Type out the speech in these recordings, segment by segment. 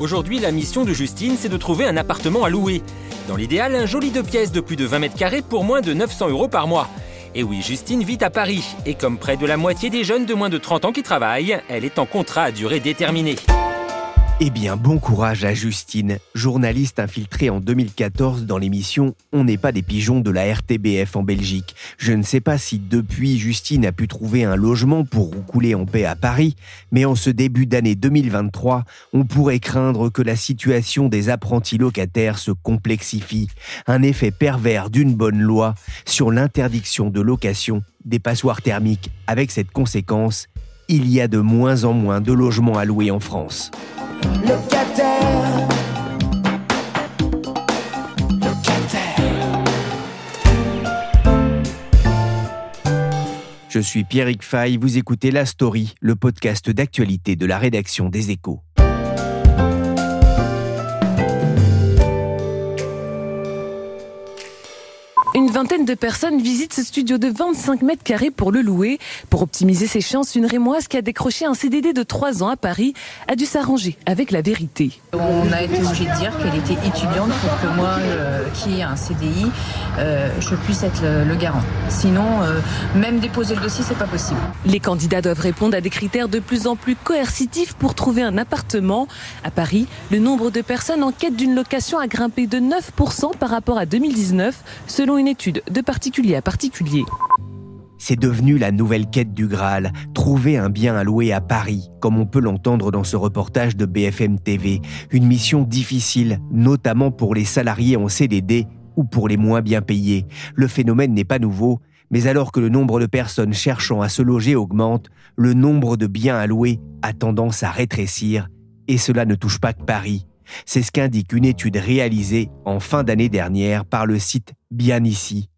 Aujourd'hui, la mission de Justine, c'est de trouver un appartement à louer. Dans l'idéal, un joli deux pièces de plus de 20 mètres carrés pour moins de 900 euros par mois. Et oui, Justine vit à Paris. Et comme près de la moitié des jeunes de moins de 30 ans qui travaillent, elle est en contrat à durée déterminée. Eh bien, bon courage à Justine, journaliste infiltrée en 2014 dans l'émission On n'est pas des pigeons de la RTBF en Belgique. Je ne sais pas si depuis Justine a pu trouver un logement pour roucouler en paix à Paris, mais en ce début d'année 2023, on pourrait craindre que la situation des apprentis locataires se complexifie. Un effet pervers d'une bonne loi sur l'interdiction de location des passoires thermiques. Avec cette conséquence, il y a de moins en moins de logements à louer en France. Locataire. Je suis Pierrick Fay, vous écoutez La Story, le podcast d'actualité de la rédaction des Échos. Vingtaine de personnes visitent ce studio de 25 mètres carrés pour le louer. Pour optimiser ses chances, une Rémoise qui a décroché un CDD de 3 ans à Paris a dû s'arranger avec la vérité. On a été obligé de dire qu'elle était étudiante pour que moi, euh, qui ai un CDI, euh, je puisse être le, le garant. Sinon, euh, même déposer le dossier, c'est pas possible. Les candidats doivent répondre à des critères de plus en plus coercitifs pour trouver un appartement. À Paris, le nombre de personnes en quête d'une location a grimpé de 9% par rapport à 2019, selon une étude de particulier à particulier. C'est devenu la nouvelle quête du Graal, trouver un bien à louer à Paris, comme on peut l'entendre dans ce reportage de BFM TV. Une mission difficile, notamment pour les salariés en CDD ou pour les moins bien payés. Le phénomène n'est pas nouveau, mais alors que le nombre de personnes cherchant à se loger augmente, le nombre de biens à louer a tendance à rétrécir, et cela ne touche pas que Paris. C'est ce qu'indique une étude réalisée en fin d'année dernière par le site Bien Ici.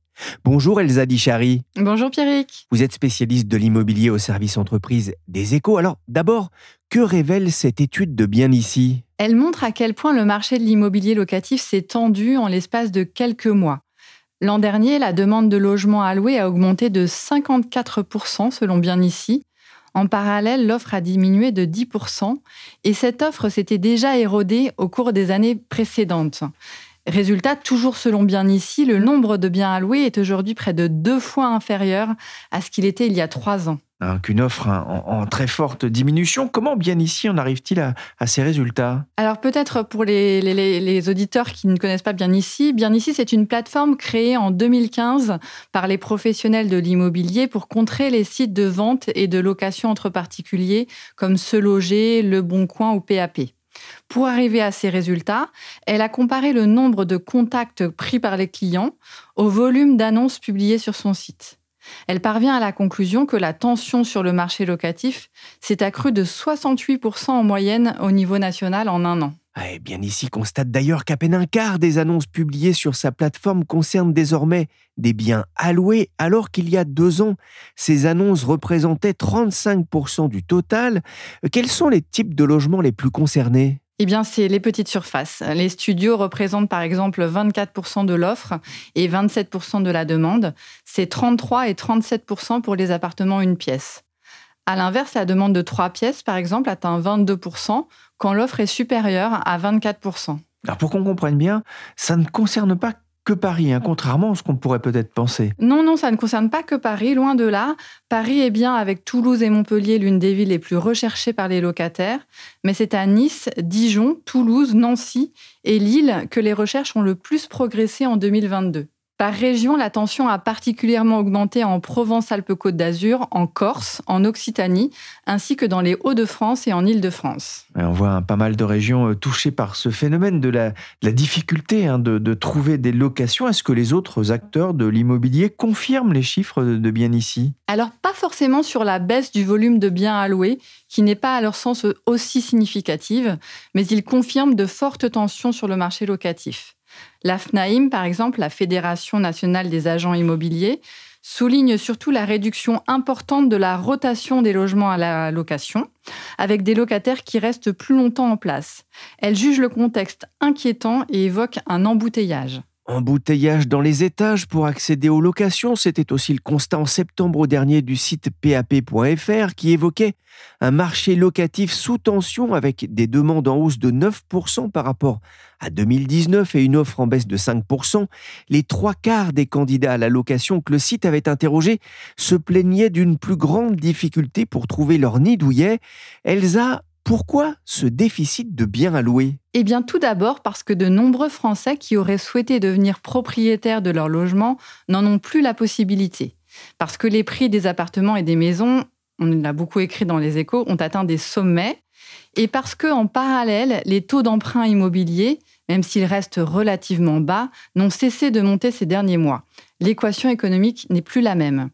Bonjour Elsa Dichari. Bonjour Pierrick. Vous êtes spécialiste de l'immobilier au service entreprise des échos. Alors d'abord, que révèle cette étude de Bien Ici? Elle montre à quel point le marché de l'immobilier locatif s'est tendu en l'espace de quelques mois. L'an dernier, la demande de logements louer a augmenté de 54% selon Bien Ici. En parallèle, l'offre a diminué de 10% et cette offre s'était déjà érodée au cours des années précédentes. Résultat, toujours selon Bien Ici, le nombre de biens louer est aujourd'hui près de deux fois inférieur à ce qu'il était il y a trois ans. Hein, Qu'une offre en, très forte diminution. Comment Bien Ici en arrive-t-il à, ces résultats? Alors peut-être pour les auditeurs qui ne connaissent pas Bien Ici, Bien Ici, c'est une plateforme créée en 2015 par les professionnels de l'immobilier pour contrer les sites de vente et de location entre particuliers comme Se Loger, Le Bon Coin ou PAP. Pour arriver à ces résultats, elle a comparé le nombre de contacts pris par les clients au volume d'annonces publiées sur son site. Elle parvient à la conclusion que la tension sur le marché locatif s'est accrue de 68% en moyenne au niveau national en un an. Et Bien Ici constate d'ailleurs qu'à peine un quart des annonces publiées sur sa plateforme concernent désormais des biens alloués, alors qu'il y a deux ans, ces annonces représentaient 35% du total. Quels sont les types de logements les plus concernés? Eh bien, c'est les petites surfaces. Les studios représentent par exemple 24% de l'offre et 27% de la demande. C'est 33 et 37% pour les appartements une pièce. À l'inverse, la demande de trois pièces, par exemple, atteint 22% quand l'offre est supérieure à 24%. Alors pour qu'on comprenne bien, ça ne concerne pas que Paris, hein, contrairement à ce qu'on pourrait peut-être penser. Non, non, ça ne concerne pas que Paris, loin de là. Paris est bien, avec Toulouse et Montpellier, l'une des villes les plus recherchées par les locataires. Mais c'est à Nice, Dijon, Toulouse, Nancy et Lille que les recherches ont le plus progressé en 2022. Par région, la tension a particulièrement augmenté en Provence-Alpes-Côte d'Azur, en Corse, en Occitanie, ainsi que dans les Hauts-de-France et en Île-de-France. On voit pas mal de régions euh, touchées par ce phénomène de la, difficulté hein, de, trouver des locations. Est-ce que les autres acteurs de l'immobilier confirment les chiffres de bien ici? Alors, pas forcément sur la baisse du volume de biens alloués, qui n'est pas à leur sens aussi significative, mais ils confirment de fortes tensions sur le marché locatif. La FNAIM, par exemple, la Fédération nationale des agents immobiliers, souligne surtout la réduction importante de la rotation des logements à la location, avec des locataires qui restent plus longtemps en place. Elle juge le contexte inquiétant et évoque un embouteillage. Embouteillage dans les étages pour accéder aux locations, c'était aussi le constat en septembre dernier du site pap.fr qui évoquait un marché locatif sous tension avec des demandes en hausse de 9% par rapport à 2019 et une offre en baisse de 5%. Les trois quarts des candidats à la location que le site avait interrogés se plaignaient d'une plus grande difficulté pour trouver leur nid douillet. Elsa, pourquoi ce déficit de biens à louer? Eh bien, tout d'abord parce que de nombreux Français qui auraient souhaité devenir propriétaires de leur logement n'en ont plus la possibilité. Parce que les prix des appartements et des maisons, on l'a beaucoup écrit dans les échos, ont atteint des sommets. Et parce que, en parallèle, les taux d'emprunt immobilier, même s'ils restent relativement bas, n'ont cessé de monter ces derniers mois. L'équation économique n'est plus la même.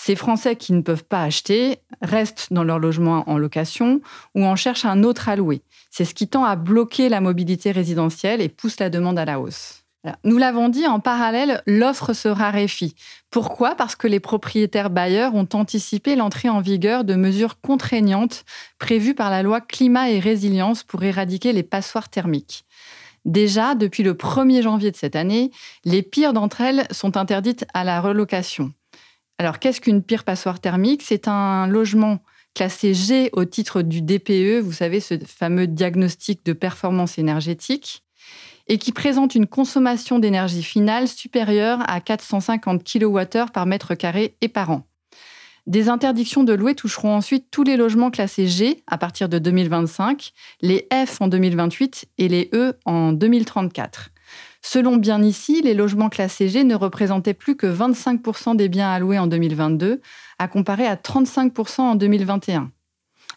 Ces Français qui ne peuvent pas acheter restent dans leur logement en location ou en cherchent un autre à louer. C'est ce qui tend à bloquer la mobilité résidentielle et pousse la demande à la hausse. Nous l'avons dit, en parallèle, l'offre se raréfie. Pourquoi? Parce que les propriétaires bailleurs ont anticipé l'entrée en vigueur de mesures contraignantes prévues par la loi climat et résilience pour éradiquer les passoires thermiques. Déjà, depuis le 1er janvier de cette année, les pires d'entre elles sont interdites à la relocation. Alors, qu'est-ce qu'une pire passoire thermique? C'est un logement classé G au titre du DPE, vous savez, ce fameux diagnostic de performance énergétique, et qui présente une consommation d'énergie finale supérieure à 450 kWh par mètre carré et par an. Des interdictions de louer toucheront ensuite tous les logements classés G à partir de 2025, les F en 2028 et les E en 2034. Selon Bien ici, les logements classés G ne représentaient plus que 25% des biens alloués en 2022, à comparer à 35% en 2021.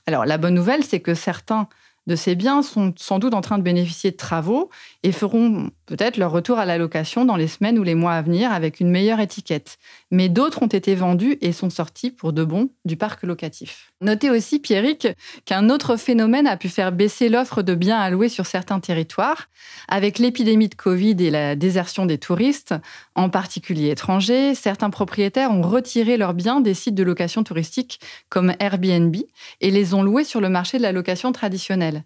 Alors la bonne nouvelle, c'est que certains de ces biens sont sans doute en train de bénéficier de travaux et feront peut-être leur retour à la location dans les semaines ou les mois à venir avec une meilleure étiquette. Mais d'autres ont été vendus et sont sortis pour de bon du parc locatif. Notez aussi, Pierrick, qu'un autre phénomène a pu faire baisser l'offre de biens à louer sur certains territoires. Avec l'épidémie de Covid et la désertion des touristes, en particulier étrangers, certains propriétaires ont retiré leurs biens des sites de location touristique comme Airbnb et les ont loués sur le marché de la location traditionnelle.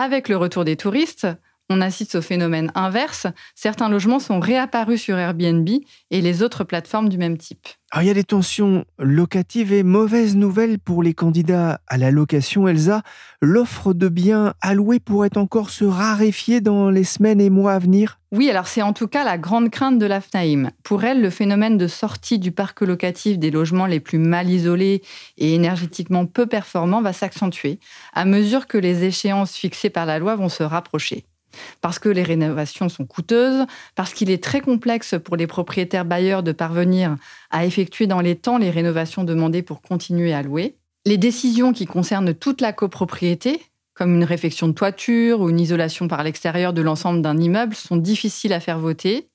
Avec le retour des touristes, on assiste au phénomène inverse. Certains logements sont réapparus sur Airbnb et les autres plateformes du même type. Alors, il y a des tensions locatives et mauvaises nouvelles pour les candidats à la location. Elsa, l'offre de biens alloués pourrait encore se raréfier dans les semaines et mois à venir Oui, alors c'est en tout cas la grande crainte de la FNAIM. Pour elle, le phénomène de sortie du parc locatif des logements les plus mal isolés et énergétiquement peu performants va s'accentuer à mesure que les échéances fixées par la loi vont se rapprocher parce que les rénovations sont coûteuses, parce qu'il est très complexe pour les propriétaires bailleurs de parvenir à effectuer dans les temps les rénovations demandées pour continuer à louer. Les décisions qui concernent toute la copropriété, comme une réfection de toiture ou une isolation par l'extérieur de l'ensemble d'un immeuble, sont difficiles à faire voter.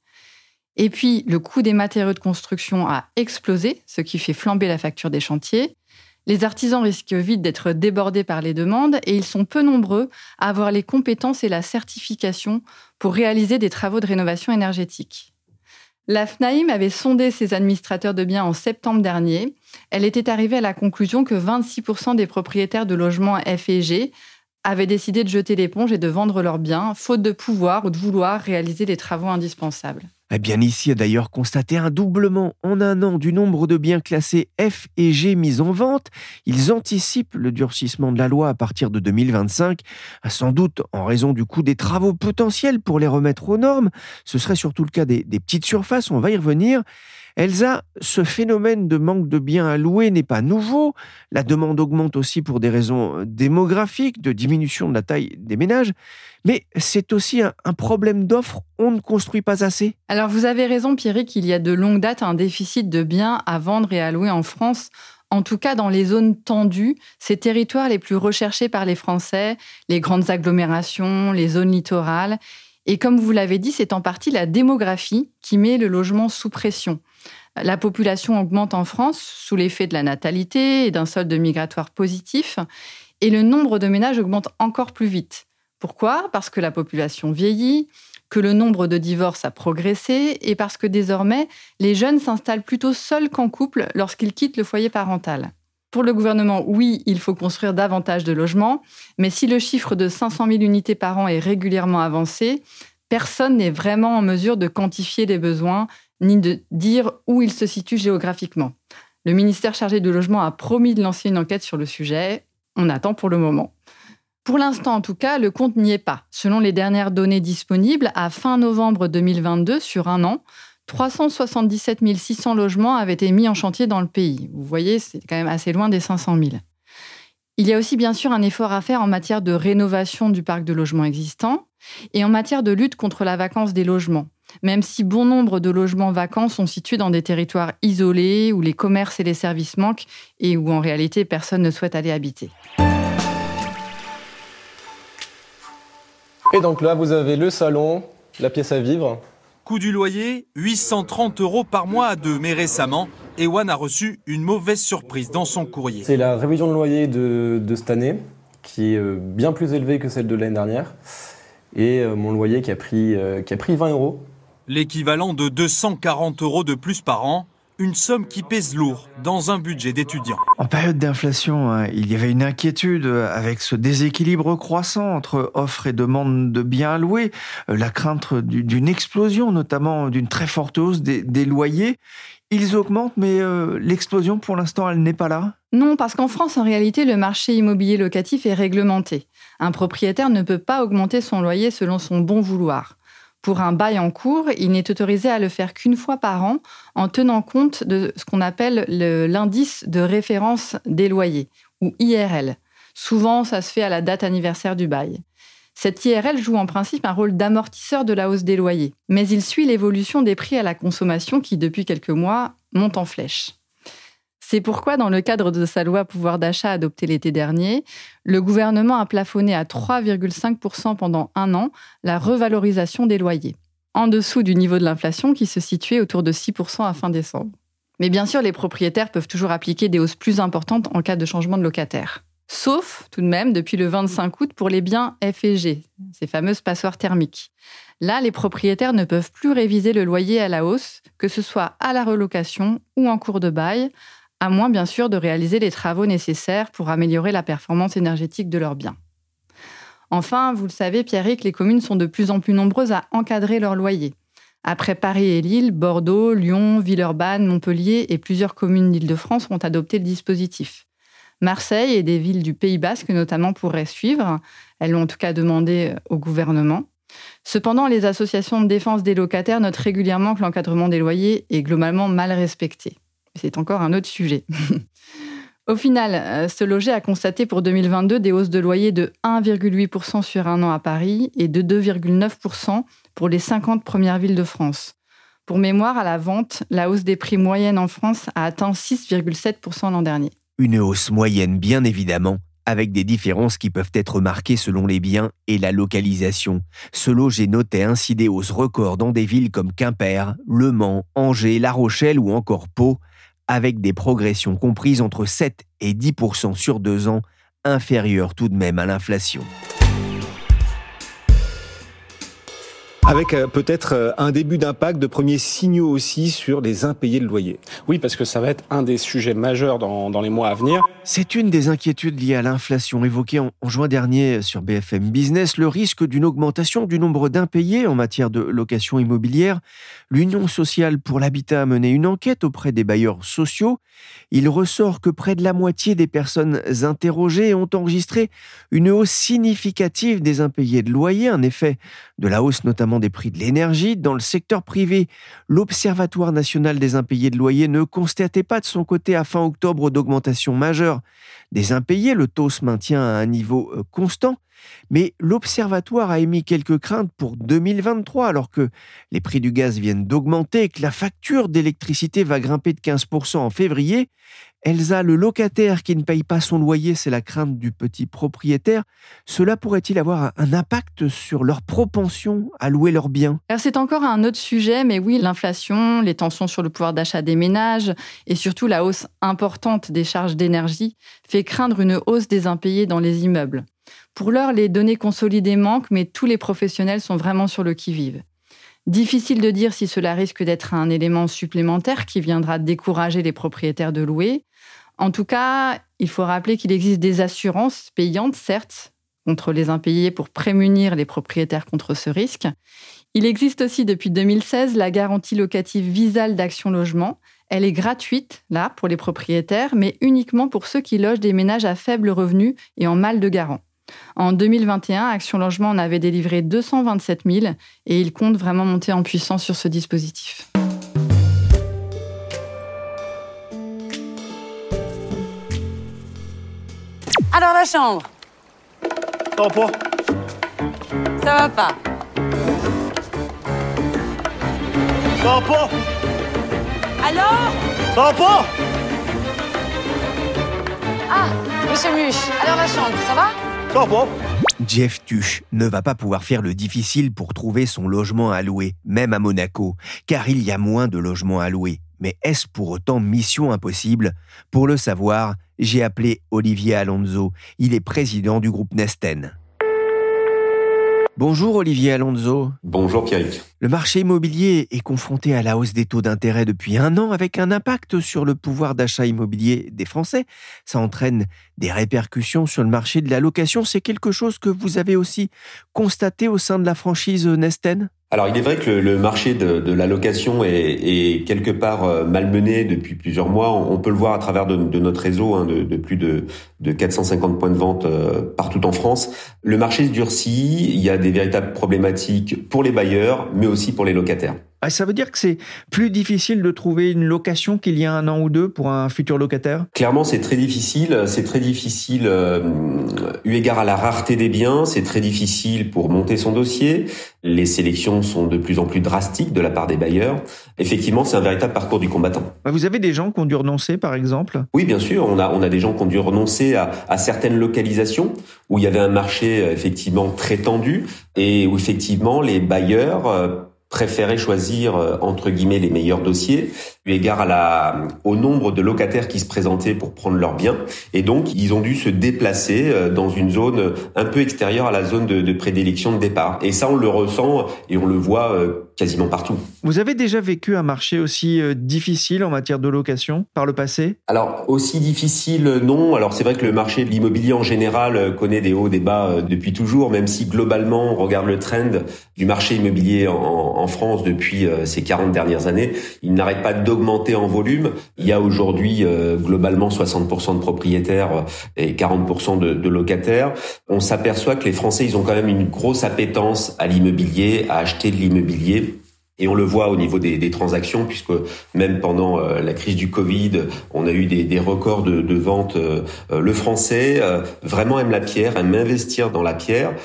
Et puis, le coût des matériaux de construction a explosé, ce qui fait flamber la facture des chantiers. Les artisans risquent vite d'être débordés par les demandes et ils sont peu nombreux à avoir les compétences et la certification pour réaliser des travaux de rénovation énergétique. La FNAIM avait sondé ses administrateurs de biens en septembre dernier. Elle était arrivée à la conclusion que 26% des propriétaires de logements F et G avaient décidé de jeter l'éponge et de vendre leurs biens, faute de pouvoir ou de vouloir réaliser des travaux indispensables. Bien, ici a d'ailleurs constaté un doublement en un an du nombre de biens classés F et G mis en vente. Ils anticipent le durcissement de la loi à partir de 2025, sans doute en raison du coût des travaux potentiels pour les remettre aux normes. Ce serait surtout le cas des petites surfaces, on va y revenir. Elsa, ce phénomène de manque de biens à louer n'est pas nouveau. La demande augmente aussi pour des raisons démographiques, de diminution de la taille des ménages. Mais c'est aussi un, problème d'offre. On ne construit pas assez. Alors vous avez raison, Pierrick, qu'il y a de longue date un déficit de biens à vendre et à louer en France. En tout cas, dans les zones tendues, ces territoires les plus recherchés par les Français, les grandes agglomérations, les zones littorales. Et comme vous l'avez dit, c'est en partie la démographie qui met le logement sous pression. La population augmente en France sous l'effet de la natalité et d'un solde migratoire positif, et le nombre de ménages augmente encore plus vite. Pourquoi? Parce que la population vieillit, que le nombre de divorces a progressé et parce que désormais, les jeunes s'installent plutôt seuls qu'en couple lorsqu'ils quittent le foyer parental. Pour le gouvernement, oui, il faut construire davantage de logements, mais si le chiffre de 500 000 unités par an est régulièrement avancé, personne n'est vraiment en mesure de quantifier les besoins ni de dire où il se situe géographiquement. Le ministère chargé du logement a promis de lancer une enquête sur le sujet. On attend pour le moment. Pour l'instant, en tout cas, le compte n'y est pas. Selon les dernières données disponibles, à fin novembre 2022, sur un an, 377 600 logements avaient été mis en chantier dans le pays. Vous voyez, c'est quand même assez loin des 500 000. Il y a aussi bien sûr un effort à faire en matière de rénovation du parc de logements existants et en matière de lutte contre la vacance des logements même si bon nombre de logements vacants sont situés dans des territoires isolés où les commerces et les services manquent et où en réalité personne ne souhaite aller habiter. Et donc là, vous avez le salon, la pièce à vivre. Coût du loyer, 830 euros par mois à deux. Mais récemment, Ewan a reçu une mauvaise surprise dans son courrier. C'est la révision de loyer de, de cette année, qui est euh, bien plus élevée que celle de l'année dernière. Et euh, mon loyer qui a pris, euh, qui a pris 20 euros l'équivalent de 240 euros de plus par an, une somme qui pèse lourd dans un budget d'étudiant. En période d'inflation, hein, il y avait une inquiétude avec ce déséquilibre croissant entre offre et demande de biens à louer, euh, la crainte d'une explosion, notamment d'une très forte hausse des, loyers. Ils augmentent, mais euh, l'explosion, pour l'instant, elle n'est pas là Non, parce qu'en France, en réalité, le marché immobilier locatif est réglementé. Un propriétaire ne peut pas augmenter son loyer selon son bon vouloir. Pour un bail en cours, il n'est autorisé à le faire qu'une fois par an en tenant compte de ce qu'on appelle l'indice de référence des loyers, ou IRL. Souvent, ça se fait à la date anniversaire du bail. Cette IRL joue en principe un rôle d'amortisseur de la hausse des loyers, mais il suit l'évolution des prix à la consommation qui, depuis quelques mois, monte en flèche. C'est pourquoi, dans le cadre de sa loi pouvoir d'achat adoptée l'été dernier, le gouvernement a plafonné à 3,5% pendant un an la revalorisation des loyers, en dessous du niveau de l'inflation qui se situait autour de 6% à fin décembre. Mais bien sûr, les propriétaires peuvent toujours appliquer des hausses plus importantes en cas de changement de locataire. Sauf, tout de même, depuis le 25 août pour les biens F et G, ces fameuses passoires thermiques. Là, les propriétaires ne peuvent plus réviser le loyer à la hausse, que ce soit à la relocation ou en cours de bail, à moins bien sûr de réaliser les travaux nécessaires pour améliorer la performance énergétique de leurs biens. Enfin, vous le savez, Pierrick, les communes sont de plus en plus nombreuses à encadrer leurs loyers. Après Paris et Lille, Bordeaux, Lyon, Villeurbanne, Montpellier et plusieurs communes d'Île-de-France ont adopté le dispositif. Marseille et des villes du Pays Basque notamment pourraient suivre. Elles l'ont en tout cas demandé au gouvernement. Cependant, les associations de défense des locataires notent régulièrement que l'encadrement des loyers est globalement mal respecté. C'est encore un autre sujet. Au final, euh, ce loger a constaté pour 2022 des hausses de loyer de 1,8% sur un an à Paris et de 2,9% pour les 50 premières villes de France. Pour mémoire, à la vente, la hausse des prix moyenne en France a atteint 6,7% l'an dernier. Une hausse moyenne, bien évidemment, avec des différences qui peuvent être marquées selon les biens et la localisation. Ce loger notait ainsi des hausses records dans des villes comme Quimper, Le Mans, Angers, La Rochelle ou encore Pau, avec des progressions comprises entre 7 et 10% sur deux ans, inférieures tout de même à l'inflation. Avec euh, peut-être euh, un début d'impact, de premiers signaux aussi sur les impayés de loyer. Oui, parce que ça va être un des sujets majeurs dans, dans les mois à venir. C'est une des inquiétudes liées à l'inflation évoquée en, juin dernier sur BFM Business, le risque d'une augmentation du nombre d'impayés en matière de location immobilière. L'Union sociale pour l'habitat a mené une enquête auprès des bailleurs sociaux. Il ressort que près de la moitié des personnes interrogées ont enregistré une hausse significative des impayés de loyer, un effet de la hausse notamment des prix de l'énergie. Dans le secteur privé, l'Observatoire national des impayés de loyer ne constatait pas de son côté à fin octobre d'augmentation majeure des impayés. Le taux se maintient à un niveau euh, constant. Mais l'Observatoire a émis quelques craintes pour 2023, alors que les prix du gaz viennent d'augmenter et que la facture d'électricité va grimper de 15% en février. Elsa, le locataire qui ne paye pas son loyer, c'est la crainte du petit propriétaire. Cela pourrait-il avoir un impact sur leur propension à louer leurs biens? C'est encore un autre sujet, mais oui, l'inflation, les tensions sur le pouvoir d'achat des ménages et surtout la hausse importante des charges d'énergie fait craindre une hausse des impayés dans les immeubles. Pour l'heure, les données consolidées manquent, mais tous les professionnels sont vraiment sur le qui-vive. Difficile de dire si cela risque d'être un élément supplémentaire qui viendra décourager les propriétaires de louer. En tout cas, il faut rappeler qu'il existe des assurances payantes, certes, contre les impayés pour prémunir les propriétaires contre ce risque. Il existe aussi depuis 2016 la garantie locative Visal d'Action Logement. Elle est gratuite, là, pour les propriétaires, mais uniquement pour ceux qui logent des ménages à faible revenu et en mal de garant. En 2021, Action Logement en avait délivré 227 000 et il compte vraiment monter en puissance sur ce dispositif. Alors la chambre. Ça va pas? Ça va pas. Ça va pas? Alors Ça va pas? Ah, Monsieur Muche, alors la chambre, ça va? Ça va pas. Jeff Tuch ne va pas pouvoir faire le difficile pour trouver son logement à louer, même à Monaco, car il y a moins de logements à louer. Mais est-ce pour autant mission impossible? Pour le savoir, j'ai appelé Olivier Alonso. Il est président du groupe Nesten. Bonjour Olivier Alonso. Bonjour Pierrick. Le marché immobilier est confronté à la hausse des taux d'intérêt depuis un an avec un impact sur le pouvoir d'achat immobilier des Français. Ça entraîne des répercussions sur le marché de la location. C'est quelque chose que vous avez aussi constaté au sein de la franchise Nesten? Alors il est vrai que le, marché de, la location est, quelque part euh, malmené depuis plusieurs mois. On, peut le voir à travers de, notre réseau hein, de, plus de, 450 points de vente euh, partout en France. Le marché se durcit, il y a des véritables problématiques pour les bailleurs, mais aussi pour les locataires. Ah, ça veut dire que c'est plus difficile de trouver une location qu'il y a un an ou deux pour un futur locataire? Clairement, c'est très difficile. C'est très difficile euh, eu égard à la rareté des biens. C'est très difficile pour monter son dossier. Les sélections sont de plus en plus drastiques de la part des bailleurs. Effectivement, c'est un véritable parcours du combattant. Vous avez des gens qui ont dû renoncer, par exemple? Oui, bien sûr. On a, on a des gens qui ont dû renoncer à, à certaines localisations où il y avait un marché euh, effectivement très tendu et où effectivement les bailleurs préféraient choisir euh, entre guillemets les meilleurs dossiers eu égard à la, au nombre de locataires qui se présentaient pour prendre leurs biens et donc ils ont dû se déplacer euh, dans une zone un peu extérieure à la zone de, de prédilection de départ et ça on le ressent et on le voit euh, quasiment partout. Vous avez déjà vécu un marché aussi difficile en matière de location par le passé? Alors aussi difficile non, alors c'est vrai que le marché de l'immobilier en général connaît des hauts des bas depuis toujours même si globalement on regarde le trend du marché immobilier en en France depuis euh, ces 40 dernières années. Il n'arrête pas d'augmenter en volume. Il y a aujourd'hui euh, globalement 60% de propriétaires euh, et 40% de, locataires. On s'aperçoit que les Français, ils ont quand même une grosse appétence à l'immobilier, à acheter de l'immobilier. Et on le voit au niveau des, transactions, puisque même pendant la crise du Covid, on a eu des, records de ventes. le Français vraiment aime la pierre, aime investir dans la pierre.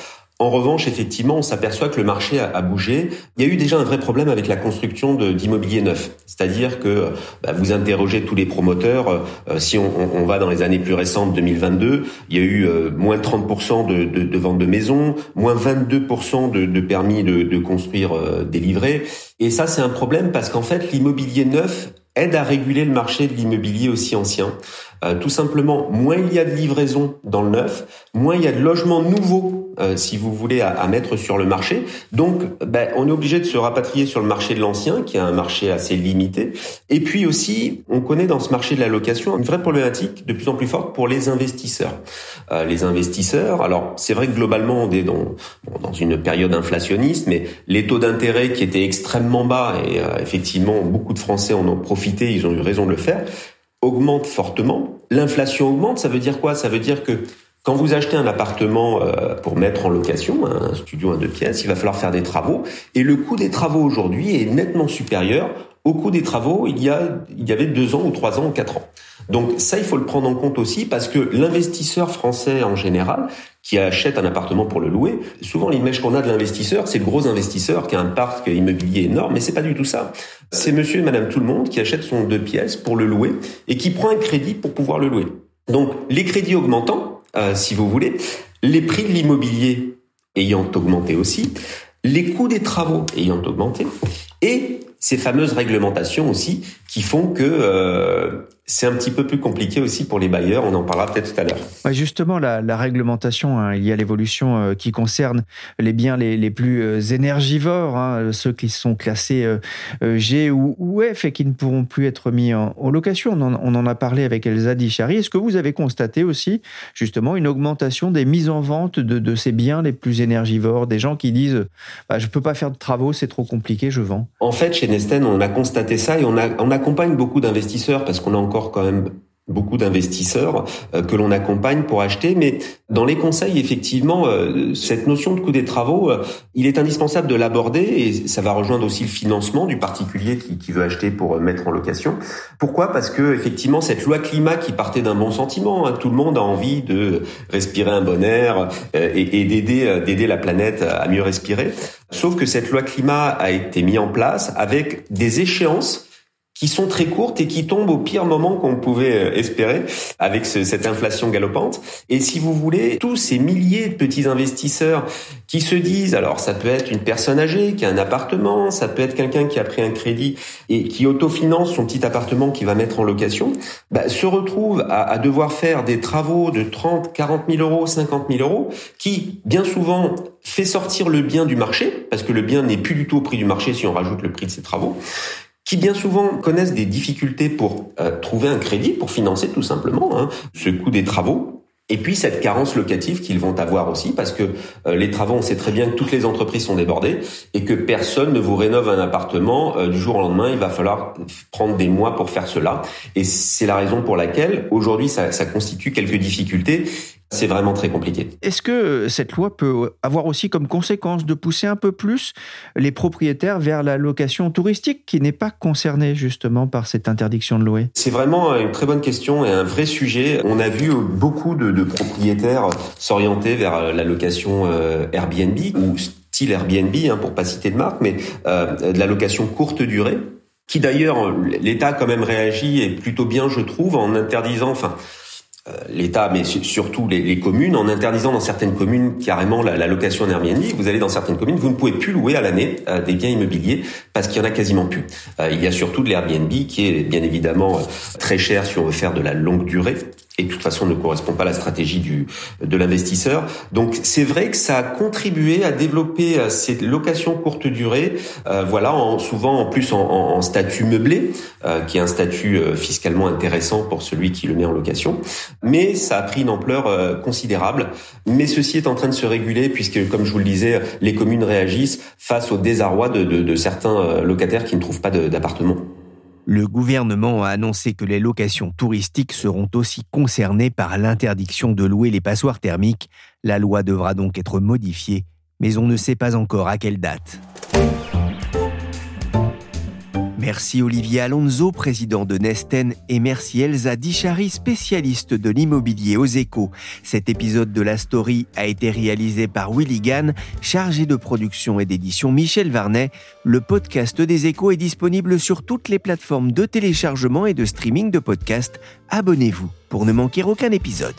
En revanche, effectivement, on s'aperçoit que le marché a, bougé. Il y a eu déjà un vrai problème avec la construction d'immobilier neuf. C'est-à-dire que bah, vous interrogez tous les promoteurs. Euh, si on, on, va dans les années plus récentes, 2022, il y a eu euh, moins 30% de, de, de ventes de maisons, moins 22% de, de, permis de, de construire euh, délivrés. Et ça, c'est un problème parce qu'en fait, l'immobilier neuf aide à réguler le marché de l'immobilier aussi ancien. Euh, tout simplement, moins il y a de livraison dans le neuf, moins il y a de logements nouveaux, euh, si vous voulez, à, mettre sur le marché. Donc, ben, on est obligé de se rapatrier sur le marché de l'ancien, qui est un marché assez limité. Et puis aussi, on connaît dans ce marché de la location une vraie problématique de plus en plus forte pour les investisseurs. Euh, les investisseurs, alors c'est vrai que globalement, on est dans, dans une période inflationniste, mais les taux d'intérêt qui étaient extrêmement bas, et effectivement, beaucoup de Français en ont profité, ils ont eu raison de le faire, augmente fortement. L'inflation augmente, ça veut dire quoi? Ça veut dire que Quand vous achetez un appartement euh, pour mettre en location, un studio, un deux pièces, il va falloir faire des travaux. Et le coût des travaux aujourd'hui est nettement supérieur au des travaux il y, a, il y avait deux ans ou trois ans ou quatre ans. Donc ça, il faut le prendre en compte aussi parce que l'investisseur français en général, qui achète un appartement pour le louer, souvent l'image qu'on a de l'investisseur, c'est le gros investisseur qui a un parc immobilier énorme, mais c'est pas du tout ça. C'est monsieur et madame tout le monde qui achète son deux pièces pour le louer et qui prend un crédit pour pouvoir le louer. Donc les crédits augmentant, euh, si vous voulez, les prix de l'immobilier ayant augmenté aussi, les coûts des travaux ayant augmenté, et ces fameuses réglementations aussi qui font que euh, c'est un petit peu plus compliqué aussi pour les bailleurs. On en parlera peut-être tout à l'heure. Ouais, justement, la, la réglementation, hein, il y a l'évolution euh, qui concerne les biens les, les plus euh, énergivores, hein, ceux qui sont classés euh, G ou, ou, F et qui ne pourront plus être mis en, en location. On en, on en, a parlé avec Elsa Dichari. Est-ce que vous avez constaté aussi justement une augmentation des mises en vente de, de ces biens les plus énergivores, des gens qui disent bah, je peux pas faire de travaux, c'est trop compliqué, je vends. En fait, chez Nesten, on a constaté ça et on, a, on accompagne beaucoup d'investisseurs parce qu'on a encore quand même beaucoup d'investisseurs euh, que l'on accompagne pour acheter. Mais dans les conseils, effectivement, euh, cette notion de coût des travaux, euh, il est indispensable de l'aborder et ça va rejoindre aussi le financement du particulier qui, veut acheter pour mettre en location. Pourquoi? Parce que effectivement, cette loi climat qui partait d'un bon sentiment, hein, tout le monde a envie de respirer un bon air et, et d'aider d'aider la planète à mieux respirer. Sauf que cette loi climat a été mise en place avec des échéances qui sont très courtes et qui tombent au pire moment qu'on pouvait euh, espérer avec ce, cette inflation galopante. Et si vous voulez, tous ces milliers de petits investisseurs qui se disent, alors ça peut être une personne âgée qui a un appartement, ça peut être quelqu'un qui a pris un crédit et qui autofinance son petit appartement qu'il va mettre en location, bah, se retrouve à, à, devoir faire des travaux de 30, 40 000 euros, 50 000 euros, qui bien souvent fait sortir le bien du marché, parce que le bien n'est plus du tout au prix du marché si on rajoute le prix de ses travaux, qui bien souvent connaissent des difficultés pour euh, trouver un crédit, pour financer tout simplement hein, ce coût des travaux. Et puis cette carence locative qu'ils vont avoir aussi, parce que euh, les travaux, on sait très bien que toutes les entreprises sont débordées et que personne ne vous rénove un appartement euh, du jour au lendemain. Il va falloir prendre des mois pour faire cela. Et c'est la raison pour laquelle aujourd'hui ça, ça constitue quelques difficultés c'est vraiment très compliqué. Est-ce que cette loi peut avoir aussi comme conséquence de pousser un peu plus les propriétaires vers la location touristique qui n'est pas concernée justement par cette interdiction de louer? C'est vraiment une très bonne question et un vrai sujet. On a vu beaucoup de, de propriétaires s'orienter vers la location euh, Airbnb ou style Airbnb, hein, pour pas citer de marque, mais euh, de la location courte durée qui d'ailleurs l'État quand même réagi et plutôt bien je trouve en interdisant, enfin euh, l'État, mais surtout les, les, communes, en interdisant dans certaines communes carrément la, la, location en Airbnb. Vous allez dans certaines communes, vous ne pouvez plus louer à l'année euh, des biens immobiliers parce qu'il y en a quasiment plus. Euh, il y a surtout de l'Airbnb qui est bien évidemment très cher si on veut faire de la longue durée et de toute façon ne correspond pas à la stratégie du, de l'investisseur. Donc c'est vrai que ça a contribué à développer euh, ces locations courte durée, euh, voilà, en, souvent en plus en, en, statut meublé, euh, qui est un statut euh, fiscalement intéressant pour celui qui le met en location. Mais ça a pris une ampleur euh, considérable. Mais ceci est en train de se réguler puisque, comme je vous le disais, les communes réagissent face au désarroi de, de, de certains euh, locataires qui ne trouvent pas d'appartement. Le gouvernement a annoncé que les locations touristiques seront aussi concernées par l'interdiction de louer les passoires thermiques. La loi devra donc être modifiée, mais on ne sait pas encore à quelle date. Merci Olivier Alonso, président de Nesten, et merci Elsa Dichari, spécialiste de l'immobilier aux échos. Cet épisode de la story a été réalisé par Willy Gann, chargé de production et d'édition Michel Varnet. Le podcast des échos est disponible sur toutes les plateformes de téléchargement et de streaming de podcasts. Abonnez-vous pour ne manquer aucun épisode.